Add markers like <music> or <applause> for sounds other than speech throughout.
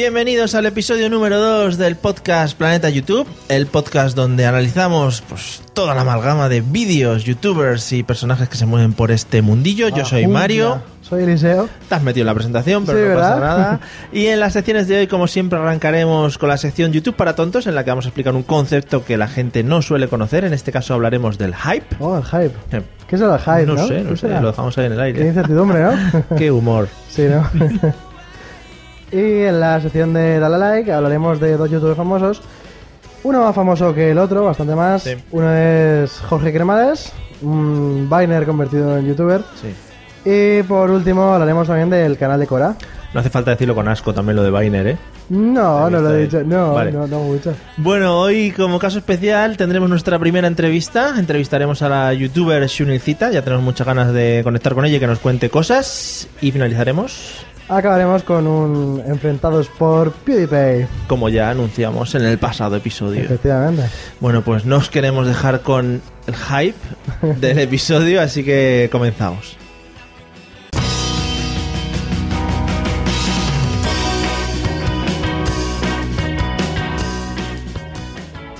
Bienvenidos al episodio número 2 del podcast Planeta YouTube, el podcast donde analizamos pues toda la amalgama de vídeos, youtubers y personajes que se mueven por este mundillo. Yo soy Mario. Soy Eliseo. Te has metido en la presentación, pero Sí, no pasa ¿verdad? nada. <laughs> Y en las secciones de hoy, como siempre, arrancaremos con la sección YouTube para tontos, en la que vamos a explicar un concepto que la gente no suele conocer. En este caso hablaremos del hype. Oh, el hype. Eh, ¿Qué será el hype? no, No, sé, no ¿Qué sé, será? lo dejamos ahí en el Qué aire. incertidumbre, ¿no? <laughs> Qué humor. sí, ¿no? <laughs> y en la sección de Dale Like hablaremos de dos youtubers famosos. Uno más famoso que el otro, bastante más. Sí. Uno es Jorge Cremades, un Viner convertido en youtuber. Sí. Y por último hablaremos también del canal de Cora. No hace falta decirlo con asco también lo de Viner, ¿eh? No, no lo he dicho. No, Vale. no, no mucho. Bueno, hoy como caso especial tendremos nuestra primera entrevista. Entrevistaremos a la youtuber Shunilcita. Ya tenemos muchas ganas de conectar con ella y que nos cuente cosas. Y finalizaremos, Acabaremos con un enfrentados por PewDiePie. como ya anunciamos en el pasado episodio. Efectivamente. Bueno, pues no os queremos dejar con el hype del episodio, así que comenzamos.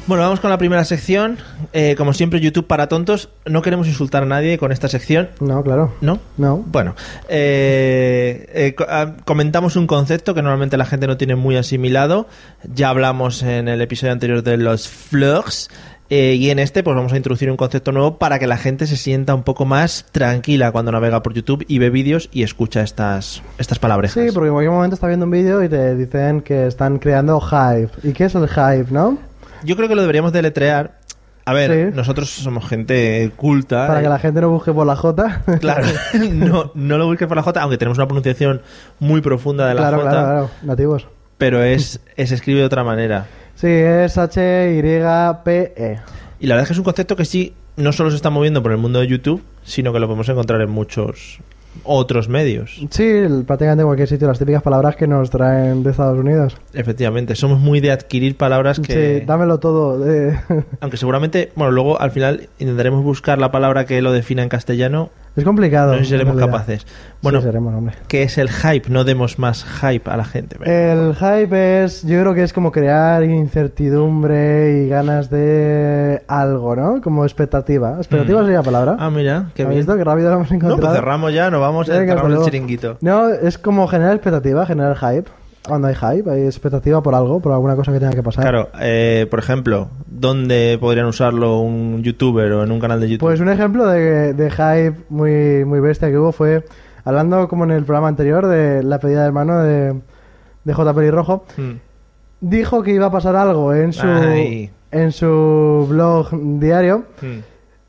Bueno, vamos con la primera sección. Eh, como siempre, YouTube para tontos. No queremos insultar a nadie con esta sección, No, claro. ¿no? No. Bueno, eh, eh, ah, comentamos un concepto que normalmente la gente no tiene muy asimilado. Ya hablamos en el episodio anterior de los flirts. eh, y en este, pues vamos a introducir un concepto nuevo para que la gente se sienta un poco más tranquila cuando navega por YouTube y ve vídeos y escucha estas, estas palabras. Sí, porque en cualquier momento está viendo un vídeo y te dicen que están creando hype. ¿Y qué es el hype, no? Yo creo que lo deberíamos deletrear. A ver, Sí. nosotros somos gente culta. Para eh, que la gente no busque por la J. <laughs> Claro, no, no lo busques por la J, aunque tenemos una pronunciación muy profunda de la claro, J. claro, claro. Nativos. pero es, es escribe de otra manera. Sí, es H-Y-P-E. Y la verdad es que es un concepto que sí, no solo se está moviendo por el mundo de YouTube, sino que lo podemos encontrar en muchos otros medios. Sí, el- prácticamente en cualquier sitio. Las típicas palabras que nos traen de Estados Unidos. Efectivamente, somos muy de adquirir palabras que... Sí, dámelo todo. de- Aunque seguramente, bueno, luego al final intentaremos buscar la palabra que lo defina en castellano. Es complicado. No sé si seremos capaces. Bueno, sí, seremos. ¿qué es el hype? No demos más hype a la gente. El hype es, yo creo que es como crear incertidumbre y ganas de algo, ¿no? Como expectativa. ¿Expectativa Mm. sería la palabra? Ah, mira, qué ¿Has bien. visto qué rápido lo hemos No, encontrado? pues cerramos ya, nos vamos, Venga, cerramos el chiringuito. No, es como generar expectativa, generar hype. Cuando hay hype, hay expectativa por algo, por alguna cosa que tenga que pasar. Claro, eh, por ejemplo, ¿dónde podrían usarlo un youtuber o en un canal de YouTube? Pues un ejemplo de, de hype muy, muy bestia que hubo fue, hablando como en el programa anterior de la pedida de mano de, de J. Pelirrojo, Mm. dijo que iba a pasar algo en su, Ay. en su blog diario. Mm.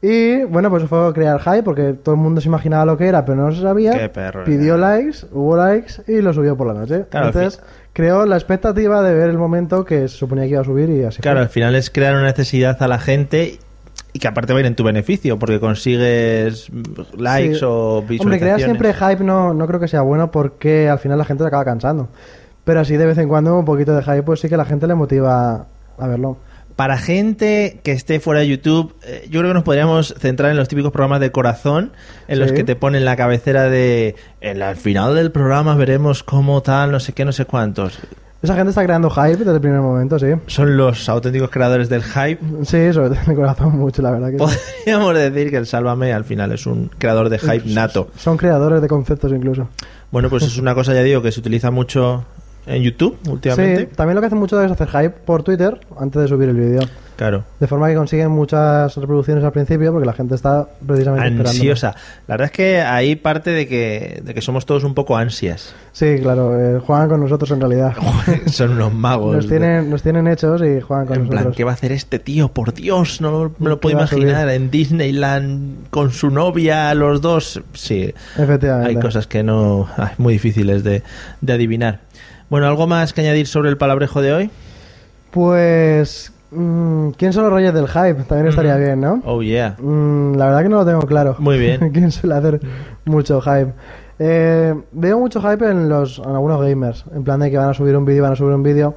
Y bueno, pues fue a crear hype porque todo el mundo se imaginaba lo que era, pero no se sabía. Qué perro, Pidió eh. likes, hubo likes y lo subió por la noche. Claro, Entonces creó la expectativa de ver el momento que se suponía que iba a subir y así. Claro, fue. al final es crear una necesidad a la gente y que aparte va a ir en tu beneficio porque consigues likes Sí. o Hombre, visualizaciones. crear siempre hype no, no creo que sea bueno porque al final la gente se acaba cansando. Pero así de vez en cuando un poquito de hype, pues sí que la gente le motiva a verlo. Para gente que esté fuera de YouTube, eh, yo creo que nos podríamos centrar en los típicos programas de corazón, en los que te ponen la cabecera de en la- al final del programa veremos cómo tal, no sé qué, no sé cuántos. Esa gente está creando hype desde el primer momento, sí. Son los auténticos creadores del hype. Sí, sobre todo en corazón mucho, la verdad que sí. Podríamos decir que el Sálvame al final es un creador de hype nato. Son creadores de conceptos incluso. Bueno, pues es una cosa, ya digo, que se utiliza mucho en YouTube últimamente. Sí, también lo que hacen mucho es hacer hype por Twitter antes de subir el vídeo. Claro. De forma que consiguen muchas reproducciones al principio porque la gente está precisamente. Ansiosa. La verdad es que ahí parte de que, de que somos todos un poco ansias. Sí, claro, eh, juegan con nosotros en realidad. <laughs> Son unos magos. Nos tienen, nos tienen hechos y juegan con en plan, nosotros. ¿qué va a hacer este tío? Por Dios, no lo- me lo ¿Qué puedo imaginar. En Disneyland con su novia, los dos. Sí, Efectivamente. hay cosas que no. ay, muy difíciles de, de adivinar. Bueno, ¿algo más que añadir sobre el palabrejo de hoy? Pues... mm, ¿Quién son los reyes del hype? También estaría Ujú. bien, ¿no? Oh, yeah. Mm, la verdad que no lo tengo claro. Muy bien. <laughs> ¿Quién suele hacer mucho hype? Eh, veo mucho hype en los en algunos gamers, en plan de que van a subir un vídeo, van a subir un vídeo.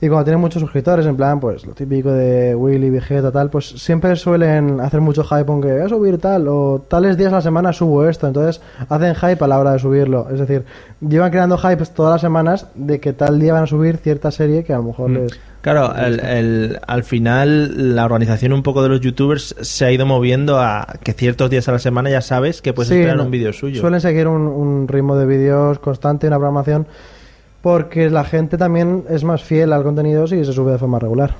Y cuando tienen muchos suscriptores, en plan, pues lo típico de Willy, Vegeta, tal, pues siempre suelen hacer mucho hype aunque voy a subir tal, o tales días a la semana subo esto. Entonces hacen hype a la hora de subirlo. Es decir, llevan creando hype todas las semanas de que tal día van a subir cierta serie que a lo mejor Mm. les. Claro, el- el- al final la organización un poco de los youtubers se ha ido moviendo a que ciertos días a la semana ya sabes que puedes Sí, esperar no, un vídeo suyo. Suelen seguir un, un ritmo de vídeos constante, una programación, porque la gente también es más fiel al contenido si se sube de forma regular.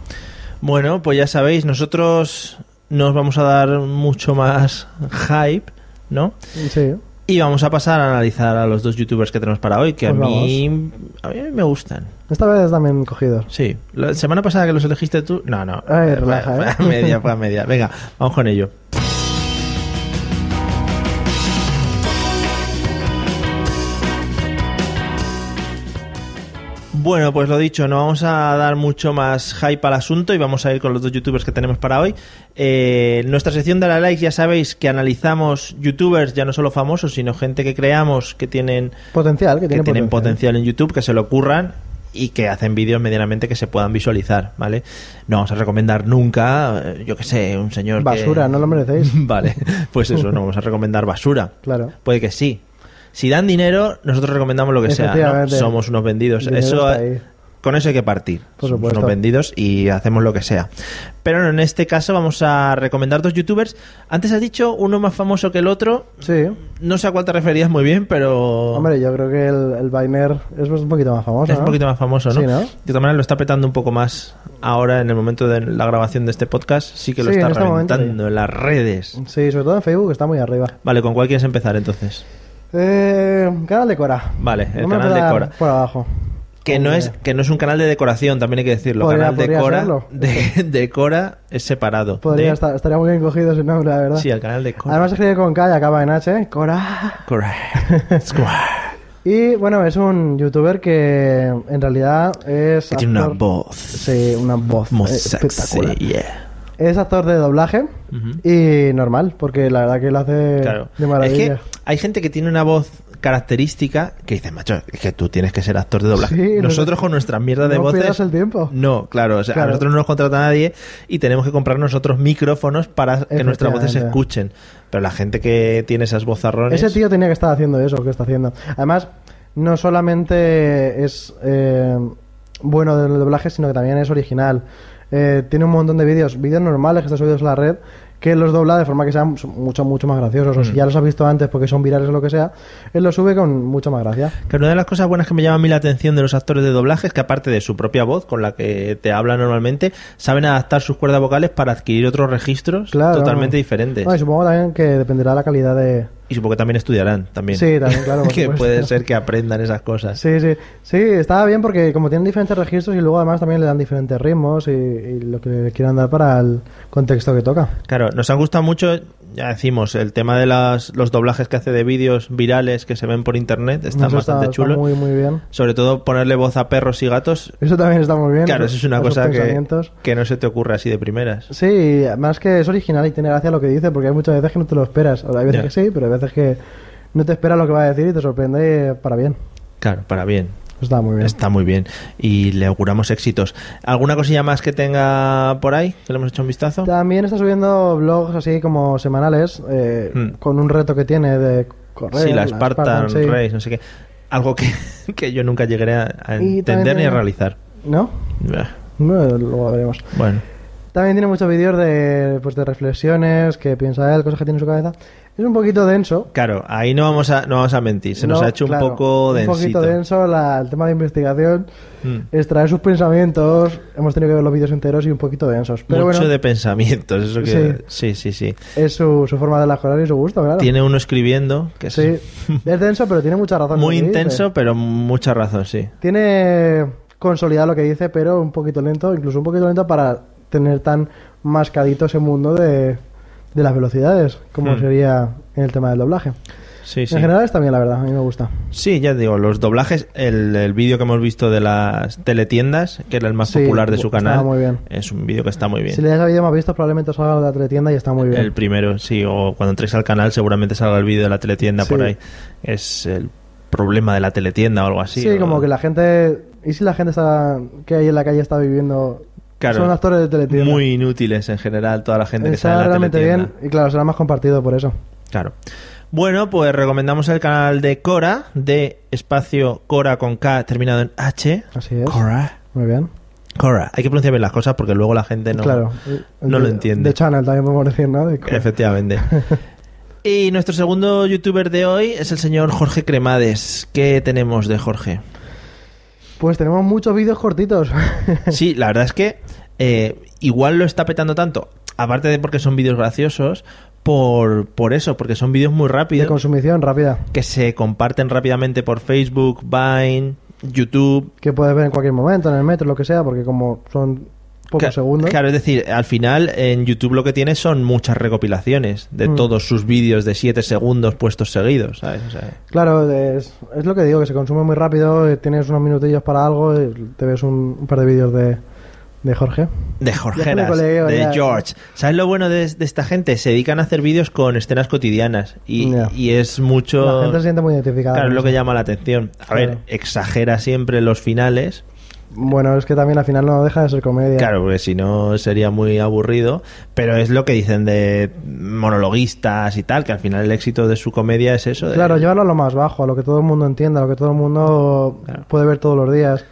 Bueno, pues ya sabéis, nosotros nos vamos a dar mucho más hype, ¿no? Sí. Y vamos a pasar a analizar a los dos youtubers que tenemos para hoy, que a Pues mí, a mí me gustan. Esta vez también cogidos. Sí, la semana pasada que los elegiste tú, no, no, Ay, relaja, fue ¿eh? a media, fue a media. Venga, vamos con ello. Bueno, pues lo dicho, no vamos a dar mucho más hype al asunto y vamos a ir con los dos youtubers que tenemos para hoy. Eh, nuestra sección de la likes ya sabéis que analizamos youtubers ya no solo famosos, sino gente que creamos que tienen Potencial, que, que tiene tienen potencial en YouTube, que se lo ocurran y que hacen vídeos medianamente que se puedan visualizar, ¿vale? No vamos a recomendar nunca, eh, yo que sé, un señor que- Basura, no lo merecéis. <laughs> vale, pues eso, no <laughs> vamos a recomendar basura. Claro. Puede que sí. Si dan dinero, nosotros recomendamos lo que sea. Somos unos vendidos. Eso con eso hay que partir. Por Somos unos vendidos y hacemos lo que sea. Pero en este caso vamos a recomendar dos youtubers. Antes has dicho uno más famoso que el otro. Sí. No sé a cuál te referías muy bien, pero Hombre, yo creo que el, el Biner es un poquito más famoso. es un poquito más famoso, ¿no? Sí, ¿no? De todas maneras lo está petando un poco más ahora en el momento de la grabación de este podcast. Sí que lo Sí, está en este momento, reventando sí. en las redes. Sí, sobre todo en Facebook está muy arriba. Vale, ¿con cuál quieres empezar entonces? Eh, canal de Cora. Vale, el canal de Cora. Por abajo. Que no, es, que no es un canal de decoración, también hay que decirlo. Podría- canal de Cora, de, <laughs> de Cora es separado. Podría de- estar, estaría muy bien cogido ese nombre, la verdad. Sí, el canal de Cora. Además escribe con K y acaba en H. Cora. <laughs> Cora. Y bueno, es un youtuber que en realidad es. que tiene una voz Sí, una voz muy eh, sexy. espectacular. yeah. Es actor de doblaje y normal, porque la verdad que lo hace Claro. de Es maravilla. que hay gente que tiene una voz característica que dice, macho, es que tú tienes que ser actor de doblaje. Sí, nosotros no- con nuestras mierdas de no voces. el tiempo. No, claro, o sea, a nosotros no nos contrata nadie y tenemos que comprar nosotros micrófonos para que nuestras voces se escuchen. Pero la gente que tiene esas vozarrones. Ese tío tenía que estar haciendo eso que está haciendo. Además, no solamente es eh, bueno del doblaje, sino que también es original. Eh, tiene un montón de vídeos, vídeos normales que están subidos a la red, que los dobla de forma que sean mucho, mucho más graciosos. O si Mm. ya los has visto antes porque son virales o lo que sea, él los sube con mucha más gracia. Que una de las cosas buenas que me llama a mí la atención de los actores de doblaje es que aparte de su propia voz con la que te habla normalmente, saben adaptar sus cuerdas vocales para adquirir otros registros Claro. totalmente diferentes. No, y supongo también que dependerá de la calidad de... Y supongo que también estudiarán también. Sí, también, claro, <laughs> que supuesto. puede ser que aprendan esas cosas. Sí, sí, sí, estaba bien porque como tienen diferentes registros y luego además también le dan diferentes ritmos y, y lo que le quieran dar para el contexto que toca. Claro, nos han gustado mucho, ya decimos, el tema de las, los doblajes que hace de vídeos virales que se ven por internet, están bastante está, está chulos. muy, muy bien. Sobre todo ponerle voz a perros y gatos. Eso también está muy bien. Claro, eso es una cosa que, que no se te ocurre así de primeras. Sí, además que es original y tiene gracia lo que dice, porque hay muchas veces que no te lo esperas. O hay veces que sí, pero hay veces que no te esperas lo que va a decir y te sorprende para bien. Claro, para bien. Está muy bien. Está muy bien. Y le auguramos éxitos. ¿Alguna cosilla más que tenga por ahí? Que le hemos hecho un vistazo. También está subiendo blogs así como semanales, eh, Hmm. con un reto que tiene de correr. sí, la Spartan, sí. Race, no sé qué. Algo que, <laughs> que yo nunca llegaré a, entender ni a realizar. ¿No? Bah, No, luego veremos. Bueno, También tiene muchos vídeos de, pues, de reflexiones, que piensa él, cosas que tiene en su cabeza. Es un poquito denso. Claro, ahí no vamos a, no vamos a mentir, se nos No, ha hecho claro, un poco Un densito. poquito denso la- el tema de investigación, Mm. extraer sus pensamientos. Hemos tenido que ver los vídeos enteros y un poquito densos. Pero Mucho bueno, de pensamientos, eso que... Sí, sí, sí. es su, su forma de cosas y su gusto, claro. Tiene uno escribiendo, que Sí, es denso, pero tiene mucha razón. muy dice. intenso, pero mucha razón, sí. Tiene consolidado lo que dice, pero un poquito lento, incluso un poquito lento para tener tan mascadito ese mundo de, de las velocidades, como Hmm. sería en el tema del doblaje. Sí, sí. En general está bien, la verdad, a mí me gusta. Sí, ya digo, los doblajes, el, el vídeo que hemos visto de las teletiendas, que era el más Sí, popular de su canal, muy bien. es un vídeo que está muy bien. Si le das a vídeo más visto, probablemente salga de la teletienda y está muy bien. El primero, sí, o cuando entréis al canal seguramente salga el vídeo de la teletienda por ahí. Es el problema de la teletienda o algo así. sí, o- como que la gente... ¿Y si la gente está, que hay en la calle está viviendo... Claro, son actores de teletienda. Muy inútiles en general, toda la gente que sale en la realmente teletienda. bien y claro, será más compartido por eso. Claro. Bueno, pues recomendamos el canal de Cora, de espacio Cora con K terminado en H. Así es. Cora. Muy bien. Cora. Hay que pronunciar bien las cosas porque luego la gente no, claro. no De- lo entiende. De Channel también podemos decir, ¿no? De- Efectivamente. <laughs> y nuestro segundo youtuber de hoy es el señor Jorge Cremades. ¿Qué tenemos de Jorge? Pues tenemos muchos vídeos cortitos. Sí, la verdad es que eh, igual lo está petando tanto, aparte de porque son vídeos graciosos, por, por eso, porque son vídeos muy de rápidos consumición rápida. que se comparten rápidamente por Facebook, Vine, YouTube. Que puedes ver en cualquier momento, en el metro, lo que sea, porque como son pocos segundos. Claro, es decir, al final en YouTube lo que tiene son muchas recopilaciones de Mm. todos sus vídeos de 7 segundos puestos seguidos, ¿sabes? O sea, Claro, es, es lo que digo, que se consume muy rápido, eh, tienes unos minutillos para algo, y te ves un, un par de vídeos de, de Jorge. de Jorgeras, colegio, de ya. George. ¿Sabes lo bueno de, de esta gente? Se dedican a hacer vídeos con escenas cotidianas y, es mucho... La gente se siente muy identificada. Claro, es lo que llama la atención. A ver, exagera siempre los finales. Bueno, es que también al final no deja de ser comedia. Claro, porque si no sería muy aburrido. Pero es lo que dicen de monologuistas y tal, que al final el éxito de su comedia es eso. de- Claro, llevarlo a lo más bajo, a lo que todo el mundo entienda, a lo que todo el mundo Claro. puede ver todos los días,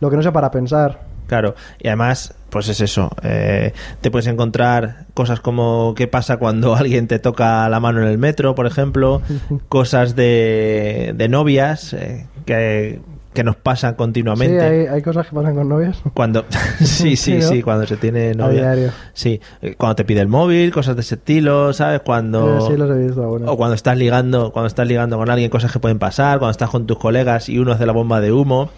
lo que no sea para pensar. Claro, y además, pues es eso. eh, te puedes encontrar cosas como qué pasa cuando <laughs> alguien te toca la mano en el metro, por ejemplo, <laughs> cosas de, de novias eh, que, que nos pasan Sí, continuamente. hay, hay cosas que pasan con novias. Cuando <laughs> sí, sí, Sí, ¿no? sí, cuando se tiene novia. diario. Sí, eh, cuando te pide el móvil, cosas de ese estilo, ¿sabes? Cuando sí, los he visto. O cuando estás ligando, cuando estás ligando con alguien, cosas que pueden pasar, cuando estás con tus colegas y uno hace la bomba de humo,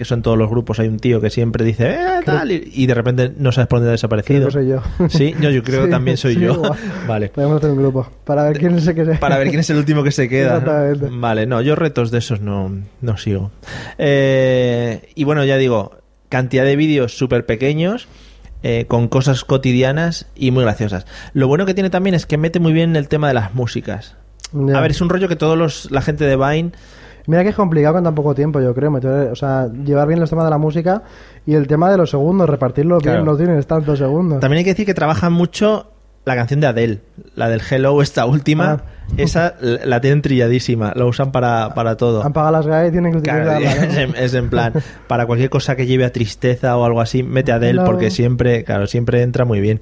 que son todos los grupos, hay un tío que siempre dice, eh, tal, y, y de repente no sabes por dónde ha desaparecido. Creo que soy yo. <laughs> Sí, yo, yo creo que también soy sí, yo. igual. <laughs> vale. Podemos hacer un grupo para ver quién es el que se... Para ver quién es el último que se queda. Exactamente. Vale, no, yo retos de esos no, no sigo. Eh, y bueno, ya digo, cantidad de vídeos súper pequeños, eh, con cosas cotidianas y muy graciosas. Lo bueno que tiene también es que mete muy bien el tema de las músicas. A ver, es un rollo que todos los, la gente de Vine Mira que es complicado con tan poco tiempo, yo creo. meter- o sea, llevar bien los temas de la música y el tema de los segundos, repartirlo Claro. bien, no tienes tantos segundos. También hay que decir que trabajan mucho la canción de Adele, la del Hello, esta última. Ah. Esa la tienen trilladísima, la usan para, para todo. Han pagado las GAE y tienen que Claro, utilizarla. <laughs> ¿no? es, en, es en plan, para cualquier cosa que lleve a tristeza o algo así, mete a Adele porque siempre, claro, siempre entra muy bien.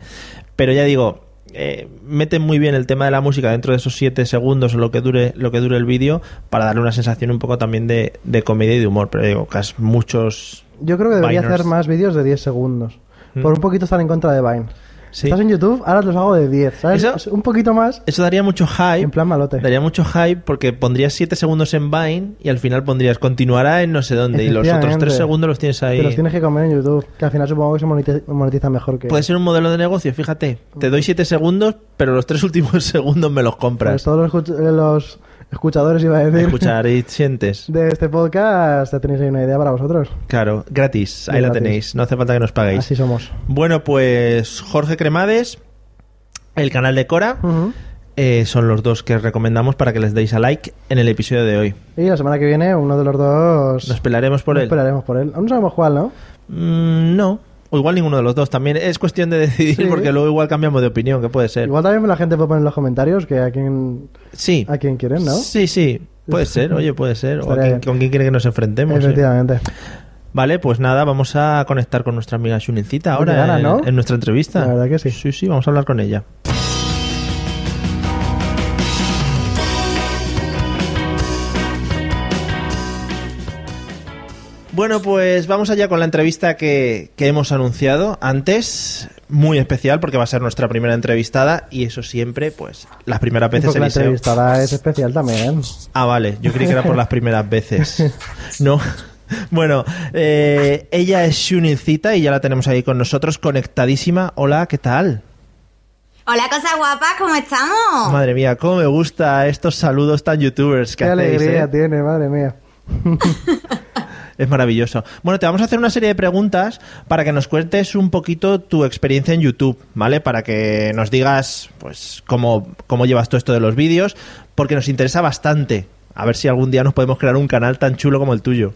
Pero ya digo, eh, meten muy bien el tema de la música dentro de esos 7 segundos o lo que dure, lo que dure el vídeo para darle una sensación un poco también de, de comedia y de humor. Pero digo, que muchos. Yo creo que debería hacer más vídeos de 10 segundos. Mm. Por un poquito estar en contra de Vine. Sí. Estás en YouTube, ahora los hago de 10, ¿sabes? Eso- Un poquito más Eso daría mucho hype. en plan malote. Daría mucho hype porque pondrías 7 segundos en Vine y al final pondrías continuará en no sé dónde y los otros 3 Efectivamente. segundos los tienes ahí. Te los tienes que comer en YouTube, que al final supongo que se monetiza, mejor que... Puede ser un modelo de negocio, fíjate. Te doy 7 segundos, pero los 3 últimos <laughs> segundos me los compras. Pues todos los escuchadores, iba a decir, Escuchar y sientes. de este podcast, ya tenéis ahí una idea para vosotros. Claro, gratis. Ahí la gratis. tenéis. No hace falta que nos paguéis. Así somos. Bueno, pues Jorge Cremades, el canal de Cora, eh, son los dos que recomendamos para que les deis a like en el episodio de hoy. Y la semana que viene, uno de los dos... Nos pelaremos por nos él. Esperaremos por él. Aún no sabemos cuál, ¿no? Mm, no. O igual ninguno de los dos. También es cuestión de decidir Sí. porque luego igual cambiamos de opinión, que puede ser. Igual también la gente puede poner en los comentarios que a quien, Sí. a quien quieren, ¿no? Sí, sí. Puede ser, oye, puede ser. O a quién- con quién quiere que nos enfrentemos. Efectivamente. Vale, pues nada, vamos a conectar con nuestra amiga Shunincita ahora Oye, Ana, en, ¿no? en nuestra entrevista. La verdad que sí. Sí, sí, vamos a hablar con ella. Bueno, pues vamos allá con la entrevista que, que hemos anunciado antes. Muy especial porque va a ser nuestra primera entrevistada y eso siempre, pues, las primeras veces Porque la Eliseo- entrevistada es especial también. Ah, vale, yo creí que era por las primeras veces. <laughs> No. <laughs> Bueno, eh, ella es Shunincita y ya la tenemos ahí con nosotros, conectadísima. Hola, ¿qué tal? Hola, cosa guapa, ¿cómo estamos? Madre mía, cómo me gusta estos saludos tan youtubers que Qué hacéis. alegría ¿eh? tiene, madre mía. <laughs> Es maravilloso. Bueno, te vamos a hacer una serie de preguntas para que nos cuentes un poquito tu experiencia en YouTube, ¿vale? Para que nos digas, pues, cómo, cómo llevas todo esto de los vídeos, porque nos interesa bastante. A ver si algún día nos podemos crear un canal tan chulo como el tuyo.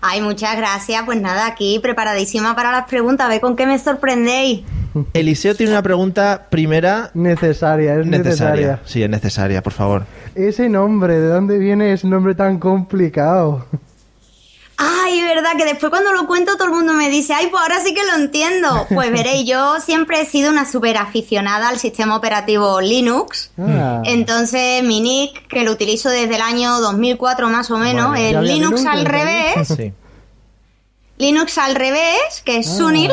Ay, muchas gracias. Pues nada, aquí preparadísima para las preguntas. A ver con qué me sorprendéis. Eliseo tiene una pregunta primera Necesaria, es necesaria. necesaria. Sí, es necesaria, por favor. Ese nombre, ¿de dónde viene ese nombre tan complicado? Ay, verdad que después cuando lo cuento todo el mundo me dice, ay, pues ahora sí que lo entiendo. Pues <laughs> veréis, yo siempre he sido una súper aficionada al sistema operativo Linux. Ah, Entonces, mi nick, que lo utilizo desde el año 2004 más o menos, Ya había Linux Linux al revés. Sí. Linux al revés, que es Sunil.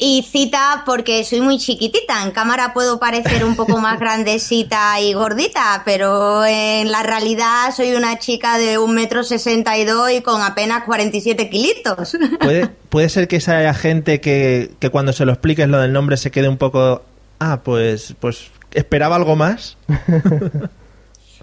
Y cita porque soy muy chiquitita. En cámara puedo parecer un poco más <laughs> grandecita y gordita, pero en la realidad soy una chica de un metro sesenta y dos y con apenas 47 kilitos. <laughs> ¿Puede, puede ser que esa gente que, que cuando se lo expliques lo del nombre se quede un poco... Ah, pues, pues esperaba algo más. <laughs>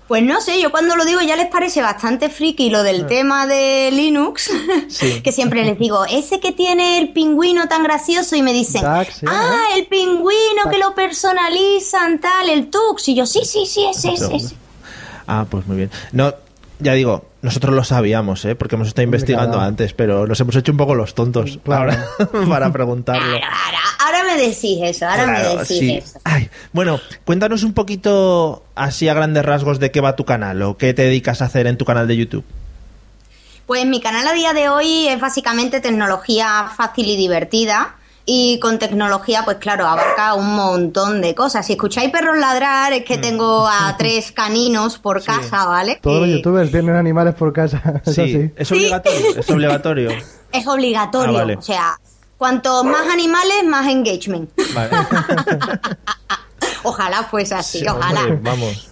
Pues no sé, yo cuando lo digo ya les parece bastante friki lo del tema de Linux, Sí. <laughs> que siempre les digo, ese que tiene el pingüino tan gracioso y me dicen, sí, ah, el pingüino que lo personalizan, tal, el Tux. Y yo, sí, sí, sí, ese, ese. Ah, pues muy bien. No, ya digo, nosotros lo sabíamos, ¿eh? Porque hemos estado investigando claro. antes, pero nos hemos hecho un poco los tontos Claro. ahora <laughs> para preguntarlo. Claro, ahora, ahora me decís eso, ahora me Claro, decís sí. eso. Ay, bueno, cuéntanos un poquito así a grandes rasgos de qué va tu canal o qué te dedicas a hacer en tu canal de YouTube. Pues mi canal a día de hoy es básicamente tecnología fácil y divertida. Y con tecnología, pues claro, abarca un montón de cosas. Si escucháis perros ladrar, es que tengo a <laughs> tres caninos por casa, ¿vale? Todos los youtubers tienen animales por casa, <laughs> eso sí. es obligatorio, es obligatorio. <laughs> Es obligatorio. Ah, vale. O sea, cuanto más animales, más engagement. Vale. ojalá fuese así, Sí, ojalá. hombre, vamos.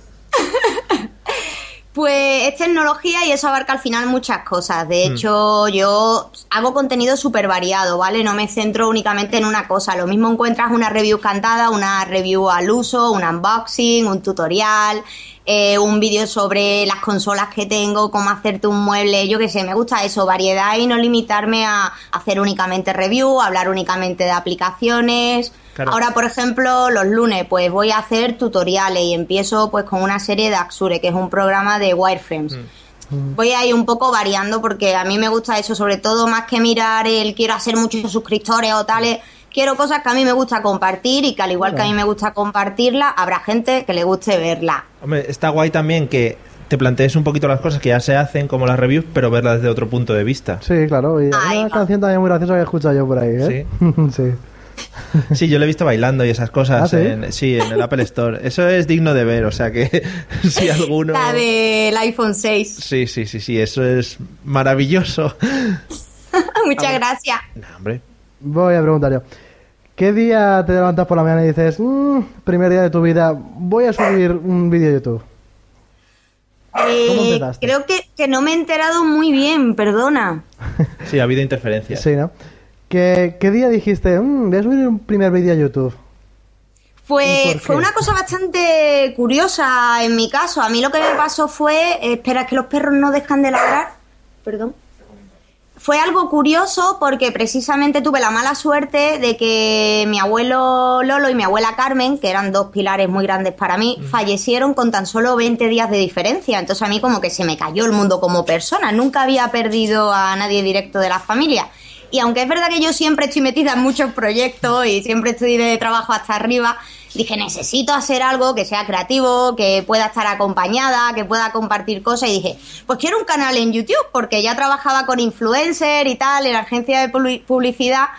Pues es tecnología y eso abarca al final muchas cosas. De hecho, yo hago contenido súper variado, ¿vale? No me centro únicamente en una cosa. Lo mismo encuentras una review cantada, una review al uso, un unboxing, un tutorial, eh, un vídeo sobre las consolas que tengo, cómo hacerte un mueble. Yo qué sé, me gusta eso, variedad y no limitarme a hacer únicamente review, hablar únicamente de aplicaciones. Claro. Ahora, por ejemplo, los lunes, pues voy a hacer tutoriales y empiezo pues con una serie de Axure, que es un programa de wireframes. Voy a ir un poco variando porque a mí me gusta eso, sobre todo más que mirar el quiero hacer muchos suscriptores o tales, quiero cosas que a mí me gusta compartir y que al igual que a mí me gusta compartirla, habrá gente que le guste verla. Hombre, está guay también que te plantees un poquito las cosas que ya se hacen, como las reviews, pero verlas desde otro punto de vista. Sí, claro. Y hay una va. canción también muy graciosa que he escuchado yo por ahí, ¿eh? Sí. <laughs> Sí, <laughs> yo lo he visto bailando y esas cosas. ¿Ah, sí? En, sí, en el Apple Store. Eso es digno de ver, o sea que <laughs> si alguno... La del iPhone 6. Sí, sí, sí, sí, eso es maravilloso. <laughs> Muchas gracias. No, hombre. Voy a preguntar yo. ¿Qué día te levantas por la mañana y dices, "Mm, primer día de tu vida, voy a subir un vídeo a YouTube? Eh, creo que, que no me he enterado muy bien, perdona. Sí, ha habido interferencias. Sí, ¿no? ¿Qué, qué día dijiste, "Mm, voy a subir un primer vídeo a YouTube? ¿Y Fue, fue una cosa bastante curiosa en mi caso. A mí lo que me pasó fue, espera, es que los perros no dejan de ladrar. Perdón. Fue algo curioso porque precisamente tuve la mala suerte de que mi abuelo Lolo y mi abuela Carmen, que eran dos pilares muy grandes para mí, fallecieron con tan solo 20 días de diferencia. Entonces a mí como que se me cayó el mundo como persona. Nunca había perdido a nadie directo de la familia. Y aunque es verdad que yo siempre estoy metida en muchos proyectos y siempre estoy de trabajo hasta arriba, dije, necesito hacer algo que sea creativo, que pueda estar acompañada, que pueda compartir cosas. Y dije, pues quiero un canal en YouTube, porque ya trabajaba con influencer y tal, en la agencia de publi- publicidad.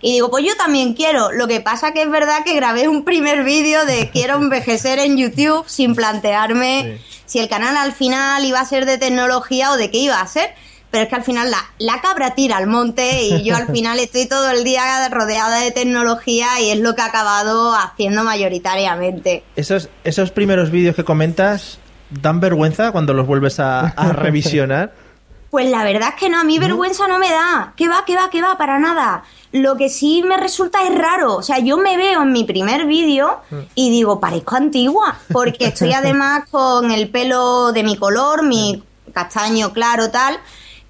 Y digo, pues yo también quiero. Lo que pasa que es verdad que grabé un primer vídeo de <laughs> quiero envejecer en YouTube sin plantearme si el canal al final iba a ser de tecnología o de qué iba a ser. Pero es que al final la, la cabra tira al monte y yo al <laughs> final estoy todo el día rodeada de tecnología y es lo que he acabado haciendo mayoritariamente. Esos, esos primeros vídeos que comentas dan vergüenza cuando los vuelves a, a <laughs> revisionar. Pues la verdad es que no, a mí vergüenza no me da. ¿Qué va, qué va, qué va? Para nada. Lo que sí me resulta es raro. O sea, yo me veo en mi primer vídeo y digo, parezco antigua. Porque estoy <laughs> además con el pelo de mi color, mi castaño claro, tal.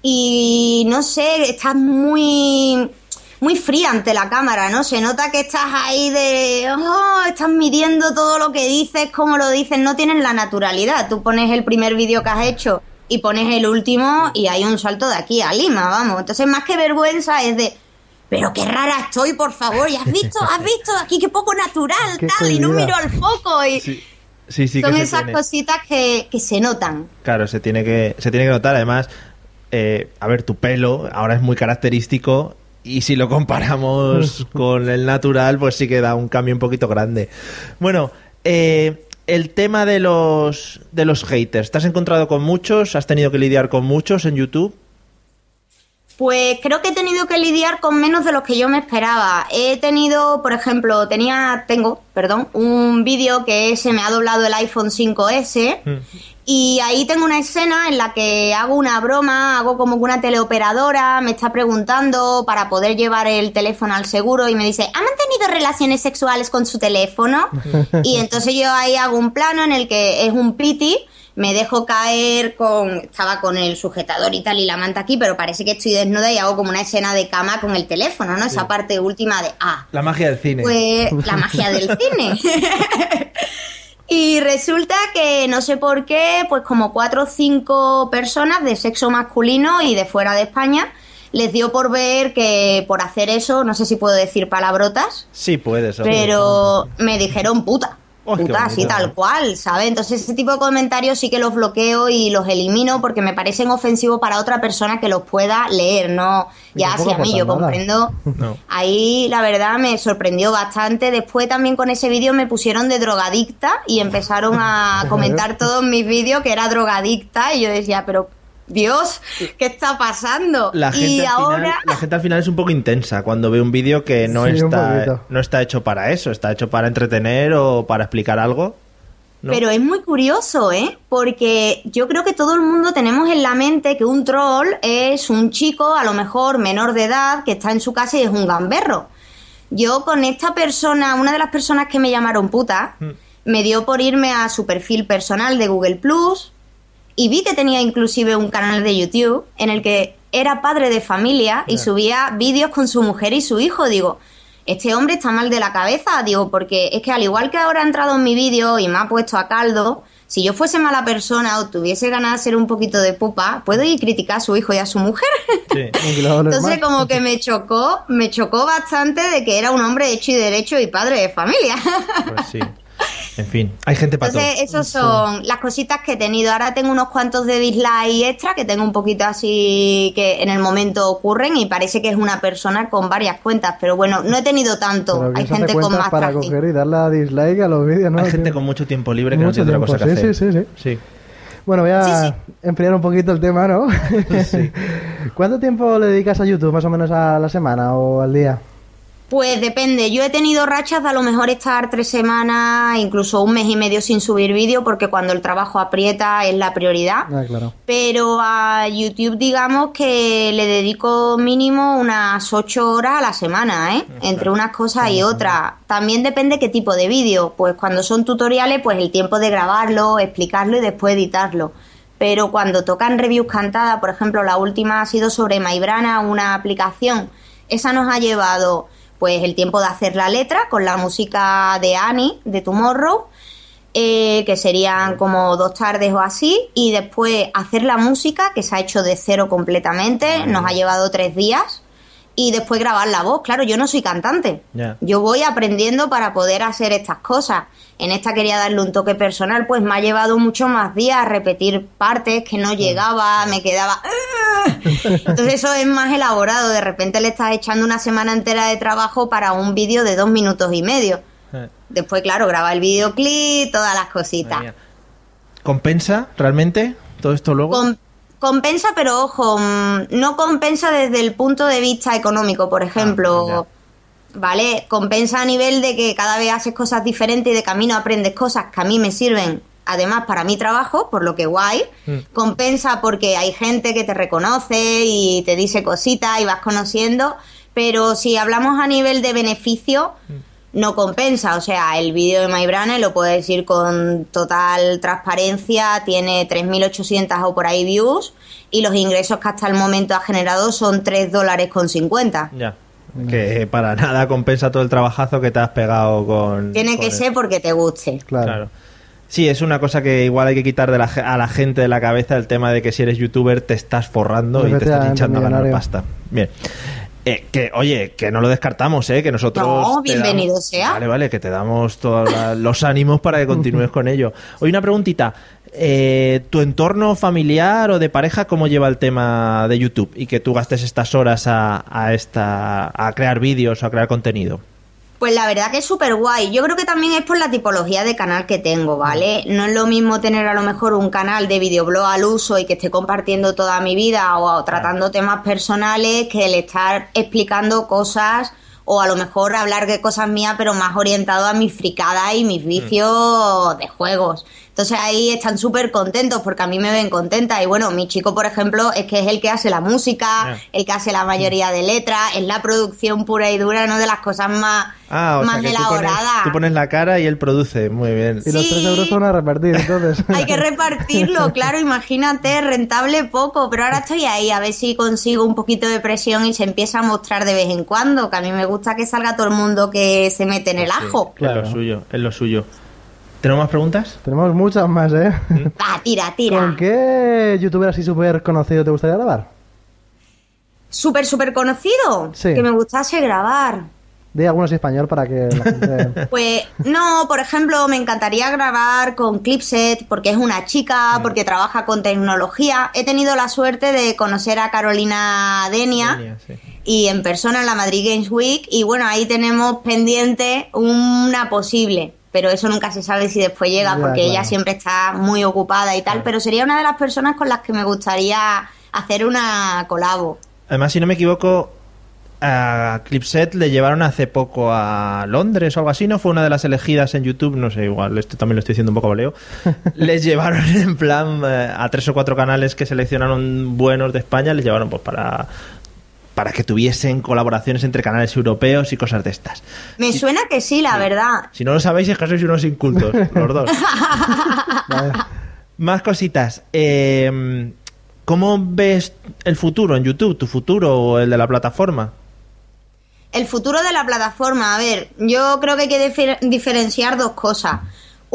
Y no sé, estás muy muy fría ante la cámara, ¿no? Se nota que estás ahí de, oh, estás midiendo todo lo que dices, cómo lo dices, no tienes la naturalidad. Tú pones el primer vídeo que has hecho y pones el último y hay un salto de aquí a Lima, vamos. Entonces, más que vergüenza es de, pero qué rara estoy, por favor. ¿Y has visto? ¿Has visto? Aquí qué poco natural, Qué tal, y no miro al foco y Sí, sí, sí son esas tiene. cositas que, que se notan. Claro, se tiene que, se tiene que notar. Además, eh, a ver, tu pelo ahora es muy característico y si lo comparamos <laughs> con el natural, pues sí que da un cambio un poquito grande. Bueno, eh, el tema de los, de los haters. ¿Te has encontrado con muchos? ¿Has tenido que lidiar con muchos en YouTube? Pues creo que he tenido que lidiar con menos de los que yo me esperaba. He tenido, por ejemplo, tenía, tengo, perdón, un vídeo que se me ha doblado el iPhone 5S y ahí tengo una escena en la que hago una broma, hago como que una teleoperadora me está preguntando para poder llevar el teléfono al seguro y me dice, ¿ha mantenido relaciones sexuales con su teléfono? <laughs> y entonces yo ahí hago un plano en el que es un piti me dejo caer con. Estaba con el sujetador y tal y la manta aquí, pero parece que estoy desnuda y hago como una escena de cama con el teléfono, ¿no? Esa parte última de. Ah, La magia del cine. pues la magia del <laughs> cine. <laughs> y resulta que no sé por qué, pues como cuatro o cinco personas de sexo masculino y de fuera de España les dio por ver que por hacer eso, no sé si puedo decir palabrotas, Sí, puedes. pero me dijeron puta. Oh, puta, así tal cual, ¿sabes? Entonces ese tipo de comentarios sí que los bloqueo y los elimino porque me parecen ofensivos para otra persona que los pueda leer, no ya hacia mí, yo nada. comprendo. No. Ahí la verdad me sorprendió bastante. Después también con ese vídeo me pusieron de drogadicta y empezaron a <laughs> comentar todos mis vídeos que era drogadicta y yo decía, pero Dios, ¿qué está pasando? La gente, y al ahora... final, la gente al final es un poco intensa cuando ve un vídeo que no, Sí, está, no está hecho para eso, está hecho para entretener o para explicar algo. ¿no? Pero es muy curioso, ¿eh? Porque yo creo que todo el mundo tenemos en la mente que un troll es un chico, a lo mejor menor de edad, que está en su casa y es un gamberro. Yo con esta persona, una de las personas que me llamaron puta, me dio por irme a su perfil personal de Google Plus y vi que tenía inclusive un canal de YouTube en el que era padre de familia y subía vídeos con su mujer y su hijo. Digo, este hombre está mal de la cabeza, digo, porque es que al igual que ahora ha entrado en mi vídeo y me ha puesto a caldo, si yo fuese mala persona o tuviese ganas de ser un poquito de pupa, puedo ir a criticar a su hijo y a su mujer. <laughs> Sí. Entonces como que me chocó, me chocó bastante de que era un hombre hecho y derecho y padre de familia. <laughs> Pues sí. En fin, hay gente para todo. Entonces, esas son las cositas que he tenido. Ahora tengo unos cuantos de dislike extra que tengo un poquito así que en el momento ocurren y parece que es una persona con varias cuentas, pero bueno, no he tenido tanto. Hay ¿quién se hace gente con cuentas más para tracking. coger y darle a dislike a los vídeos, ¿no? Hay gente con mucho tiempo libre que no tiene otra cosa que sí, hacer. sí, sí, sí. Bueno, voy a Sí, enfriar un poquito el tema, ¿no? <laughs> ¿Cuánto tiempo le dedicas a YouTube, más o menos a la semana o al día? Pues depende, yo he tenido rachas de a lo mejor estar tres semanas, incluso un mes y medio sin subir vídeo, porque cuando el trabajo aprieta es la prioridad. Ah, claro. Pero a YouTube digamos que le dedico mínimo unas 8 horas a la semana, ¿eh? Entre unas cosas y otras. También depende qué tipo de vídeo. Pues cuando son tutoriales, pues el tiempo de grabarlo, explicarlo y después editarlo. Pero cuando tocan reviews cantadas, por ejemplo, la última ha sido sobre Mybrana, una aplicación. Esa nos ha llevado pues el tiempo de hacer la letra con la música de Annie, de Tomorrow, eh, que serían como dos tardes o así, y después hacer la música, que se ha hecho de cero completamente, nos ha llevado tres días, y después grabar la voz. Claro, yo no soy cantante. Yo voy aprendiendo para poder hacer estas cosas. En esta quería darle un toque personal, pues me ha llevado mucho más días a repetir partes que no llegaba, me quedaba... Entonces eso es más elaborado. De repente le estás echando una semana entera de trabajo para un vídeo de dos minutos y medio. Después, claro, graba el videoclip, todas las cositas. ¿Compensa realmente todo esto luego? Compensa, pero ojo, mm, no compensa desde el punto de vista económico, por ejemplo. ¿Vale? Compensa a nivel de que cada vez haces cosas diferentes y de camino aprendes cosas que a mí me sirven, además para mi trabajo, por lo que guay. Compensa porque hay gente que te reconoce y te dice cositas y vas conociendo. Pero si hablamos a nivel de beneficio, no compensa. O sea, el vídeo de MyBrane lo puedo decir con total transparencia, tiene 3.800 o por ahí views y los ingresos que hasta el momento ha generado son 3 dólares con 50. Ya. Que para nada compensa todo el trabajazo que te has pegado con. Tiene que ser porque te guste. Claro. Claro. Sí, es una cosa que igual hay que quitar de la, ge- a la gente de la cabeza el tema de que si eres youtuber te estás forrando y te estás hinchando a ganar pasta. Bien. Eh, que, oye, que no lo descartamos, ¿eh? Que nosotros... No, bienvenido damos- sea. Vale, vale, que te damos todos <laughs> los ánimos para que continúes con ello. Oye, una preguntita. Eh, ¿Tu entorno familiar o de pareja cómo lleva el tema de YouTube y que tú gastes estas horas a, a esta, a crear vídeos o a crear contenido? Pues la verdad que es súper guay. Yo creo que también es por la tipología de canal que tengo, ¿vale? No es lo mismo tener a lo mejor un canal de videoblog al uso y que esté compartiendo toda mi vida o tratando temas personales que el estar explicando cosas o a lo mejor hablar de cosas mías pero más orientado a mis fricadas y mis vicios de juegos. Entonces ahí están súper contentos porque a mí me ven contenta y bueno, mi chico por ejemplo es que es el que hace la música, el que hace la mayoría de letras, es la producción pura y dura, no de las cosas más, Ah, o más sea que tú pones, elaboradas. tú pones la cara y él produce. Muy bien. Y los. 3 euros son a repartir, entonces. <laughs> Hay que repartirlo, <laughs> claro, imagínate, rentable poco, pero ahora estoy ahí a ver si consigo un poquito de presión y se empieza a mostrar de vez en cuando, que a mí me gusta que salga todo el mundo que se mete en el ajo. Es Claro. lo suyo, es lo suyo. ¿Tenemos más preguntas? Tenemos muchas más, ¿eh? Va, tira, tira. ¿Con qué youtuber así súper conocido te gustaría grabar? Súper, súper conocido. Sí. Que me gustase grabar. De algunos español para que la gente... <laughs> Pues no, por ejemplo, me encantaría grabar con Clipset porque es una chica, porque trabaja con tecnología. He tenido la suerte de conocer a Carolina Denia Denia, sí. y en persona en la Madrid Games Week y bueno, ahí tenemos pendiente una posible. Pero eso nunca se sabe si después llega Ya, porque ella siempre está muy ocupada y tal. Pero sería una de las personas con las que me gustaría hacer una colabo. Además, si no me equivoco, a Clipset le llevaron hace poco a Londres o algo así, ¿no? Fue una de las elegidas en YouTube, no sé, igual, esto también lo estoy diciendo un poco baleo. <laughs> les llevaron en plan eh, a tres o cuatro canales que seleccionaron buenos de España, les llevaron pues para para que tuviesen colaboraciones entre canales europeos y cosas de estas. Me suena que sí, la verdad. Si no lo sabéis es que sois unos incultos, los dos. <laughs> Vale. Más cositas. Eh, ¿Cómo ves el futuro en YouTube? ¿Tu futuro o el de la plataforma? El futuro de la plataforma, a ver, yo creo que hay que difer- diferenciar dos cosas.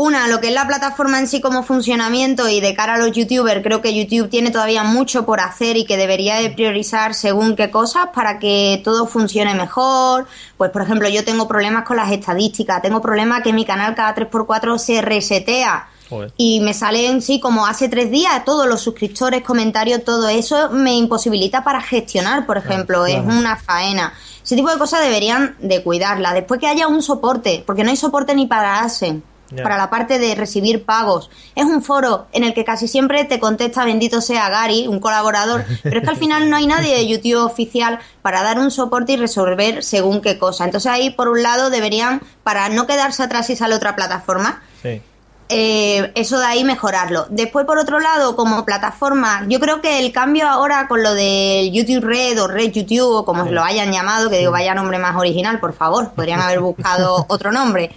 Una, lo que es la plataforma en sí como funcionamiento y de cara a los youtubers, creo que YouTube tiene todavía mucho por hacer y que debería de priorizar según qué cosas para que todo funcione mejor. Pues, por ejemplo, yo tengo problemas con las estadísticas, tengo problemas que mi canal cada 3x4 se resetea. Joder. Y me salen, sí, como hace tres días, todos los suscriptores, comentarios, todo eso me imposibilita para gestionar, por ejemplo, es una faena. Ese tipo de cosas deberían de cuidarla. Después que haya un soporte, porque no hay soporte ni para ASEN, Para la parte de recibir pagos. Es un foro en el que casi siempre te contesta bendito sea Gary, un colaborador, <laughs> pero es que al final no hay nadie de YouTube oficial para dar un soporte y resolver según qué cosa. Entonces ahí, por un lado, deberían, para no quedarse atrás y sale otra plataforma, Sí. eh, eso de ahí mejorarlo. Después, por otro lado, como plataforma, yo creo que el cambio ahora con lo del YouTube Red o Red YouTube o como lo hayan llamado, que digo, vaya nombre más original, por favor, podrían haber buscado <laughs> otro nombre.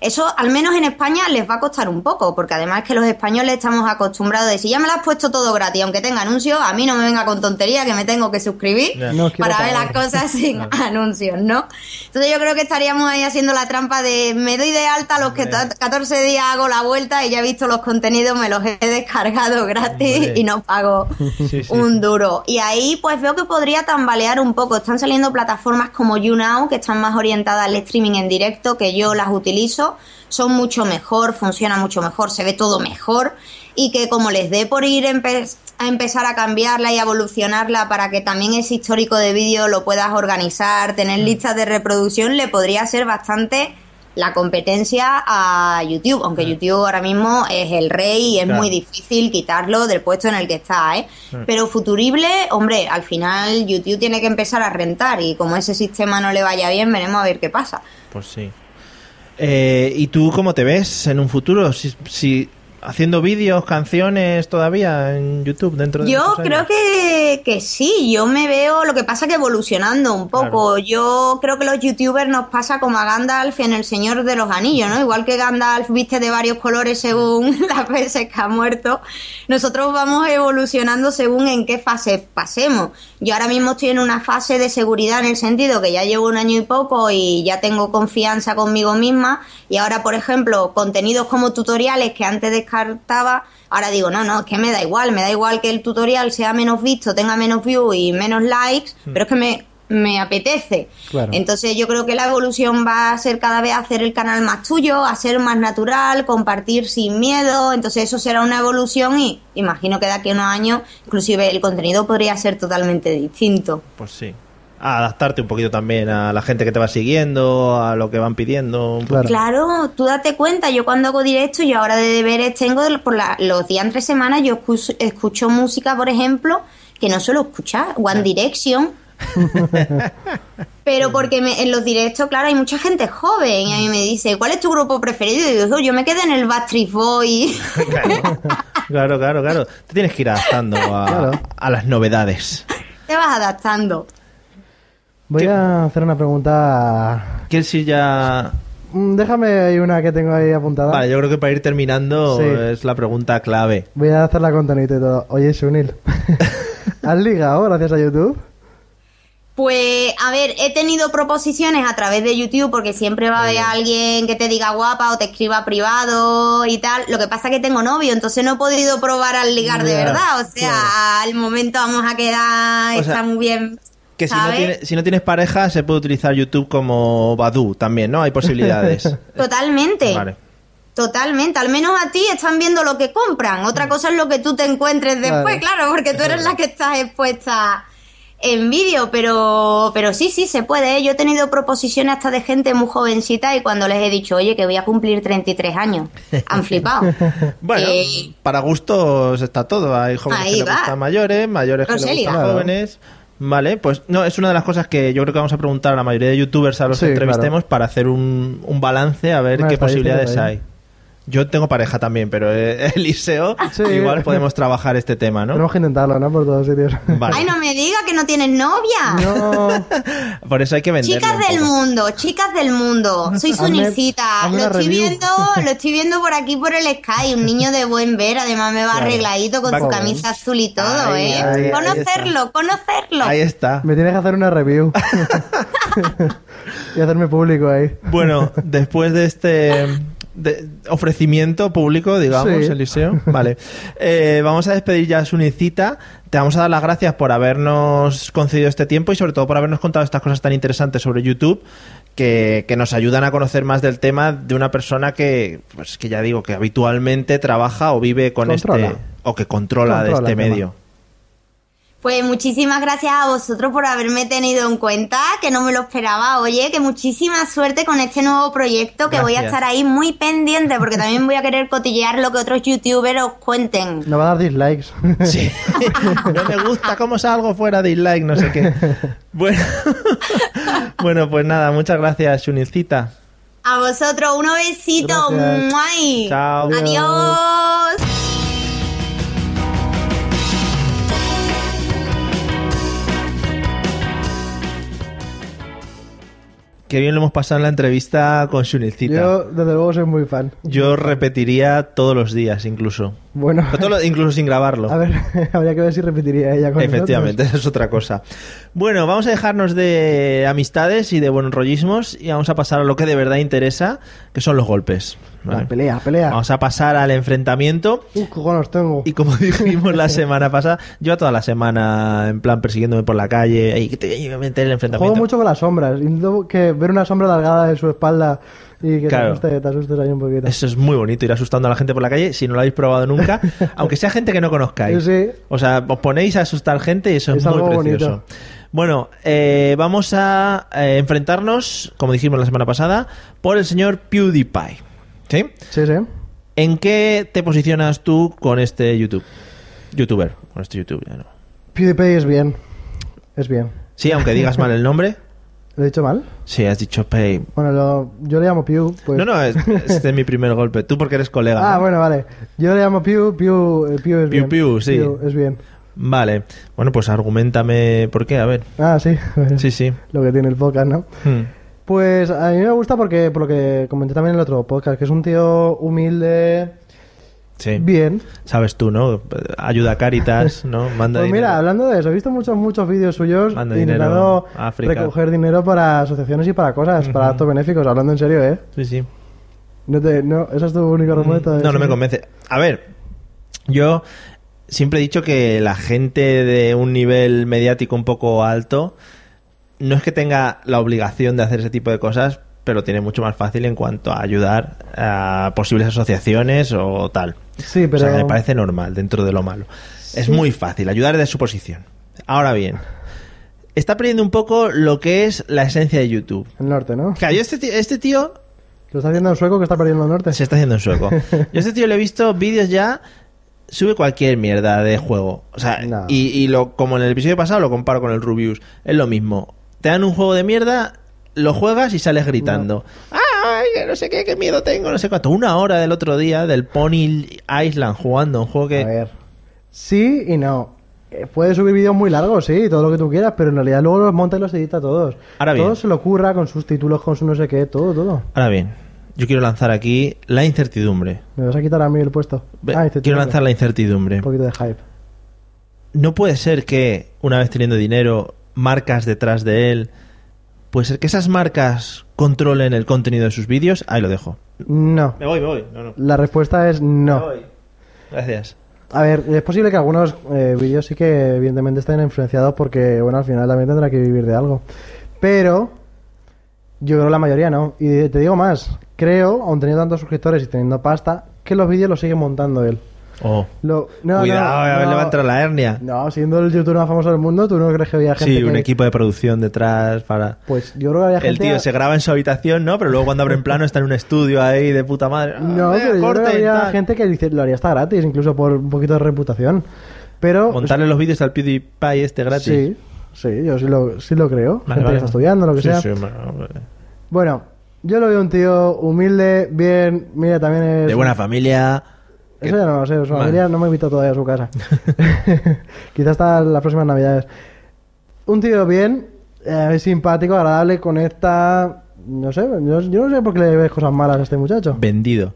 Eso, al menos en España, les va a costar un poco, porque además que los españoles estamos acostumbrados de si ya me lo has puesto todo gratis, aunque tenga anuncios, a mí no me venga con tontería que me tengo que suscribir. No para ver las cosas sin anuncios, ¿no? Entonces yo creo que estaríamos ahí haciendo la trampa de me doy de alta los que Hombre. 14 días hago la vuelta y ya he visto los contenidos, me los he descargado gratis Hombre. y no pago <laughs> Sí, sí. un duro. Y ahí pues veo que podría tambalear un poco. Están saliendo plataformas como YouNow que están más orientadas al streaming en directo, que yo las utilizo. Son mucho mejor, funciona mucho mejor, se ve todo mejor. Y que como les dé por ir empe- a empezar a cambiarla y a evolucionarla para que también ese histórico de vídeo lo puedas organizar, tener listas de reproducción, le podría ser bastante la competencia a YouTube, aunque YouTube ahora mismo es el rey y es Claro. muy difícil quitarlo del puesto en el que está, ¿eh? Pero futurible, hombre, al final YouTube tiene que empezar a rentar y como ese sistema no le vaya bien, veremos a ver qué pasa. Pues sí. Eh, ¿Y tú cómo te ves en un futuro? Si, si haciendo vídeos, canciones todavía en YouTube dentro de Yo creo que, que sí, yo me veo, lo que pasa que evolucionando un poco. Yo creo que los youtubers nos pasa como a Gandalf en El Señor de los Anillos, ¿no? Igual que Gandalf viste de varios colores según <laughs> las veces que ha muerto, nosotros vamos evolucionando según en qué fase pasemos. Yo ahora mismo estoy en una fase de seguridad en el sentido que ya llevo un año y poco y ya tengo confianza conmigo misma y ahora, por ejemplo, contenidos como tutoriales que antes descartaba, ahora digo, no, no, es que me da igual, me da igual que el tutorial sea menos visto, tenga menos views y menos likes, pero es que me, me apetece. Claro. Entonces yo creo que la evolución va a ser cada vez hacer el canal más tuyo, a ser más natural, compartir sin miedo, entonces eso será una evolución y imagino que de aquí a unos años inclusive el contenido podría ser totalmente distinto. Pues sí. A adaptarte un poquito también a la gente que te va siguiendo, a lo que van pidiendo. Claro. Claro, tú date cuenta, yo cuando hago directo, yo ahora de deberes tengo por la- los días entre semanas, yo escucho, escucho música, por ejemplo, que no suelo escuchar, One Direction. <laughs> Pero porque me- en los directos, claro, hay mucha gente joven y a mí me dice, ¿cuál es tu grupo preferido? Y digo, yo me quedé en el Backstreet Boy. <laughs> Claro, claro, claro. Te tienes que ir adaptando a, Claro. a las novedades. Te vas adaptando. Voy ¿Qué? a hacer una pregunta. ¿Quieres ir ya...? Mm, Déjame ahí una que tengo ahí apuntada. Vale, yo creo que para ir terminando Sí. es la pregunta clave. Voy a hacer la contenita y todo. Oye, Sunil, <laughs> ¿has ligado gracias a YouTube? Pues, a ver, he tenido proposiciones a través de YouTube porque siempre va a haber alguien que te diga guapa o te escriba privado y tal. Lo que pasa es que tengo novio, entonces no he podido probar al ligar de verdad. O sea, al momento vamos a quedar, O sea, está muy bien. Que si no, tiene- si no tienes pareja, se puede utilizar YouTube como Badu también, ¿no? Hay posibilidades. <laughs> Totalmente. vale. Totalmente, al menos a ti están viendo lo que compran. Otra cosa es lo que tú te encuentres después, Claro. claro, porque tú eres la que estás expuesta en vídeo, pero, pero sí, sí, se puede. ¿eh? Yo he tenido proposiciones hasta de gente muy jovencita y cuando les he dicho, oye, que voy a cumplir 33 años, han flipado. <laughs> Bueno, Eh, para gustos está todo. Hay jóvenes que les gustan mayores, mayores que les gustan jóvenes. Vale, pues no, es una de las cosas que yo creo que vamos a preguntar a la mayoría de youtubers a los Sí, que entrevistemos claro. para hacer un, un balance a ver qué posibilidades ahí. hay. Yo tengo pareja también, pero eh, <laughs> Eliseo, Sí. igual podemos trabajar este tema, ¿no? Tenemos que intentarlo, ¿no? Por todos sitios. Vale. Ay, no me diga que no tienes novia. No. <laughs> Por eso hay que venderlo. Chicas del mundo, chicas del mundo. Soy hazme Lo estoy review. viendo, lo estoy viendo por aquí por el Sky. Un niño de buen ver. Además me va Claro. arregladito con Va su camisa azul y todo, Ahí, ¿eh? ahí, ahí conocerlo, conocerlo. Ahí está. Me tienes que hacer una review. <laughs> y hacerme público ahí. Bueno, después de este de- ofrecimiento público, digamos, Sí. Eliseo, <laughs> vale. Eh, vamos a despedir ya a Sunicita. Te vamos a dar las gracias por habernos concedido este tiempo y sobre todo por habernos contado estas cosas tan interesantes sobre YouTube que, que nos ayudan a conocer más del tema de una persona que, pues que ya digo, que habitualmente trabaja o vive con Controla. este o que controla, de este medio. Pues muchísimas gracias a vosotros por haberme tenido en cuenta, que no me lo esperaba. Oye, que muchísima suerte con este nuevo proyecto, que voy a estar ahí muy pendiente, porque también voy a querer cotillear lo que otros youtubers os cuenten. No va a dar dislikes. Sí. <laughs> no me gusta cómo salgo fuera de like, no sé qué. Bueno, <laughs> bueno pues nada, muchas gracias, Sunicita. A vosotros, unos besitos. Gracias. ¡Muay! Chao. Adiós. Qué bien lo hemos pasado en la entrevista con Shunilcita. Yo, desde luego, soy muy fan. Yo repetiría todos los días, incluso. Bueno, todo incluso sin grabarlo. <laughs> a ver, <laughs> habría que ver si repetiría ella con Efectivamente, esa <laughs> es otra cosa. Bueno, vamos a dejarnos de amistades y de buenos rollismos y vamos a pasar a lo que de verdad interesa, que son los golpes. nosotros. ¿vale? La pelea, pelea. Vamos a pasar al enfrentamiento Uh, cojones tengo. y como dijimos la semana pasada, yo toda la semana en plan persiguiéndome por la calle, "Ey, que te voy a meter el enfrentamiento. Juego mucho con las sombras. Intento que ver una sombra alargada de su espalda y que Claro. te, te asustes ahí un poquito. Eso es muy bonito, ir asustando a la gente por la calle si no lo habéis probado nunca, <laughs> aunque sea gente que no conozcáis. Sí, sí. O sea, os ponéis a asustar gente y eso es, Es muy precioso. bonito. Bueno, eh, vamos a eh, enfrentarnos, como dijimos la semana pasada, por el señor PewDiePie. ¿Sí? Sí, sí. ¿En qué te posicionas tú con este YouTube? YouTuber, con este YouTube, ya no. PewDiePie es bien. Es bien. Sí, aunque digas mal el nombre. <laughs> ¿Lo he dicho mal? Sí, has dicho Pay. Bueno, lo- yo le llamo Pew. Pues... No, no, es- este es mi primer golpe. Tú porque eres colega. Ah, ¿no? bueno, vale. Yo le llamo Pew, Pew, eh, Pew es Pew, bien. Pew, sí. es bien. Vale. Bueno, pues argumentame por qué, a ver. Ah, sí. <laughs> Sí, sí. Lo que tiene el podcast, ¿no? Hmm. Pues a mí me gusta porque, por lo que comenté también en el otro podcast, que es un tío humilde, Sí. bien. Sabes tú, ¿no? Ayuda a Caritas, <laughs> ¿no? Manda Pues dinero. mira, hablando de eso, he visto muchos, muchos vídeos suyos Manda intentando dinero recoger dinero para asociaciones y para cosas, para actos benéficos, hablando en serio, ¿eh? Sí, sí. No te, no, esa es tu única respuesta. No, no me convence. A ver, yo siempre he dicho que la gente de un nivel mediático un poco alto no es que tenga la obligación de hacer ese tipo de cosas, pero tiene mucho más fácil en cuanto a ayudar a posibles asociaciones o tal. Sí, O pero... sea, que me parece normal dentro de lo malo. Es muy fácil ayudar de su posición. Ahora bien, está perdiendo un poco lo que es la esencia de YouTube. El norte, ¿no? Claro, yo este tío, este tío Lo está haciendo en sueco que está perdiendo el norte. se está haciendo en sueco. <laughs> Yo a este tío le he visto vídeos ya. Sube cualquier mierda de juego. O sea, No. y, y lo, como en el episodio pasado lo comparo con el Rubius. Es lo mismo. Te dan un juego de mierda, lo juegas y sales gritando. ¡Ay, que no sé qué, qué miedo tengo! No sé cuánto. Una hora del otro día del Pony Island jugando. Un juego que. A ver. Sí y no. Eh, Puede subir vídeos muy largos, sí, todo lo que tú quieras, pero en realidad luego los monta y los edita todos. Ahora bien. Todo se lo ocurra con sus títulos, con su no sé qué, todo, todo. Ahora bien, yo quiero lanzar aquí la incertidumbre. ¿Me vas a quitar a mí el puesto? Ah, quiero lanzar la incertidumbre. Un poquito de hype. no puede ser que, una vez teniendo dinero, marcas detrás de él, puede ser que esas marcas controlen el contenido de sus vídeos. Ahí lo dejo. No. Me voy, me voy. No, no. La respuesta es no. Gracias. A ver, es posible que algunos eh, vídeos sí que evidentemente estén influenciados porque, bueno, al final también tendrá que vivir de algo. Pero yo creo que la mayoría no. Y te digo más, creo, aun teniendo tantos suscriptores y teniendo pasta, que los vídeos los sigue montando él. Oh. Lo- no, Cuidado, no, a ver, no. le va a entrar la hernia. No, siendo el youtuber más famoso del mundo, ¿tú no crees que había gente Sí, un que- equipo de producción detrás para... Pues yo creo que había El gente... tío se graba en su habitación, ¿no? Pero luego cuando abre en plano está en un estudio ahí de puta madre. Ah, No, venga, pero yo creo que había gente que dice, lo haría hasta gratis, incluso por un poquito de reputación. Pero... Montarle los vídeos al PewDiePie este gratis. Sí, sí, yo sí lo, sí lo creo. Vale, gente vale. que está estudiando, lo que Sí, sea. sí, vale. Bueno, yo lo veo un tío humilde, bien, mira, también es... De buena familia. Eso ya no lo sé, su familia no me invitó todavía a su casa. <laughs> <laughs> Quizás hasta las próximas navidades. Un tío bien, eh, simpático, agradable, conecta... No sé, yo, yo no sé por qué le ves cosas malas a este muchacho. vendido.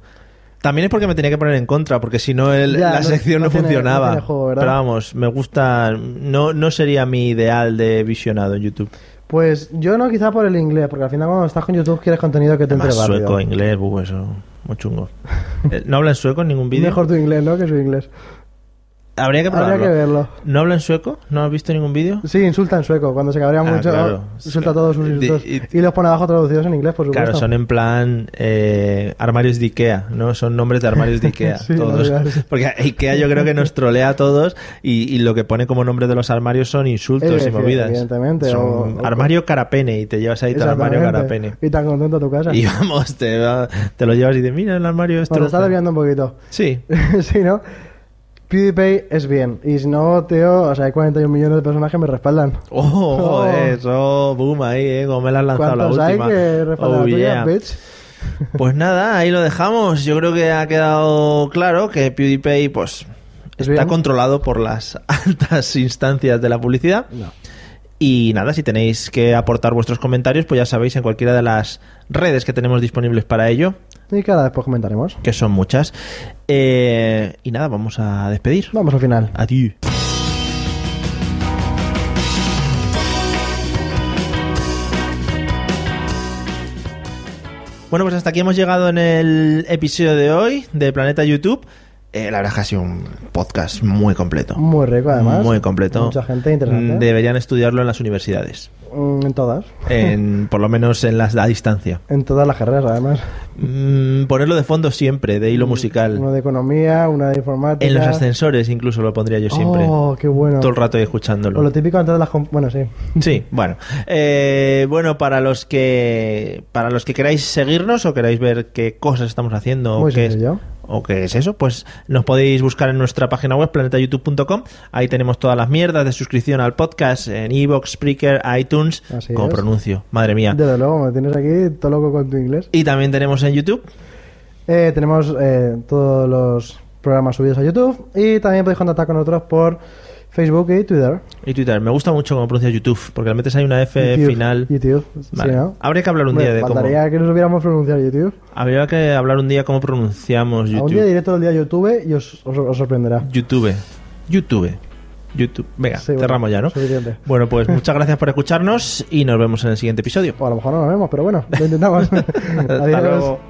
También es porque me tenía que poner en contra, porque si no la sección no, no tiene- funcionaba. Pero vamos, me gusta. No, no sería mi ideal de visionado en YouTube. Pues yo no, quizá por el inglés, porque al final cuando estás con YouTube quieres contenido que te entre rápido. sueco, inglés, buh, eso. Muy chungo. Eh, ¿No habla en sueco en ningún vídeo? Mejor tu inglés, ¿no? Que su inglés. Habría que Habría probarlo. que verlo. ¿No habla en sueco? ¿No has visto ningún vídeo? Sí, insulta en sueco. Cuando se cabrea Ah, mucho, claro. insulta todos sus insultos. y- Y, los pone abajo traducidos en inglés, por supuesto. Claro, son en plan eh, armarios de Ikea, ¿no? Son nombres de armarios de <laughs> Ikea, Sí, todos. Porque Ikea yo creo que nos trolea a todos y, y lo que pone como nombre de los armarios son insultos Eh, y movidas. evidentemente, Son o- o- armario carapene y te llevas ahí tu armario carapene. Y tan contento a tu casa. Y vamos, te, va- te lo llevas y dices, mira el armario esto. Bueno, te está desviando un poquito. Sí, <laughs> sí, ¿no? PewDiePie es bien. Y si no, tío, o sea, hay 41 millones de personas que me respaldan. Oh, joder, eso, boom, ahí, eh, como me la has lanzado la ¿Cuántos hay última. que respaldan Oh, yeah. bitch? <laughs> <laughs> Pues nada, ahí lo dejamos. Yo creo que ha quedado claro que PewDiePie, pues, ¿Es está bien? controlado por las <laughs> altas instancias de la publicidad. No. Y nada, si tenéis que aportar vuestros comentarios, pues ya sabéis, en cualquiera de las redes que tenemos disponibles para ello, Y cada después comentaremos. que son muchas. Eh, y nada, vamos a despedir. Vamos al final. Adiós. Bueno, pues hasta aquí hemos llegado en el episodio de hoy de Planeta YouTube. Eh, la verdad es que ha sido un podcast muy completo. Muy rico, además. Muy completo. Mucha gente interesante. Mm, Deberían estudiarlo en las universidades. Mm, En todas. En, <laughs> por lo menos en las a distancia. En todas las carreras, además. Mm, ponerlo de fondo siempre, de hilo musical. Una de economía, una de informática. En los ascensores incluso lo pondría yo siempre. Oh, qué bueno. Todo el rato ahí O escuchándolo. lo típico antes de las... Bueno, sí. Sí, bueno. Eh, bueno, para los que para los que queráis seguirnos o queráis ver qué cosas estamos haciendo Muy o qué, es. O qué es eso, pues nos podéis buscar en nuestra página web planetayoutube.com. Ahí tenemos todas las mierdas de suscripción al podcast en Evox, Spreaker, iTunes, Así como es. pronuncio, madre mía. Desde luego, me tienes aquí todo loco con tu inglés. Y también tenemos en YouTube. Eh, tenemos eh, todos los programas subidos a YouTube y también podéis contactar con nosotros por Facebook y Twitter. Y Twitter. Me gusta mucho cómo pronuncia YouTube, porque le metes ahí una F YouTube, final. YouTube. Vale. Sí, ¿no? Habría que hablar un día de cómo. que no supiéramos pronunciar YouTube. Habría que hablar un día cómo pronunciamos A un día YouTube. diré todo el día YouTube y os, os- os sorprenderá. YouTube. YouTube. YouTube. Venga, Sí, bueno, cerramos ya, ¿no? suficiente. Bueno, pues muchas gracias por escucharnos y nos vemos en el siguiente episodio. O a lo mejor no nos vemos, pero bueno, lo intentamos. <laughs> <laughs> Hasta Adiós. luego.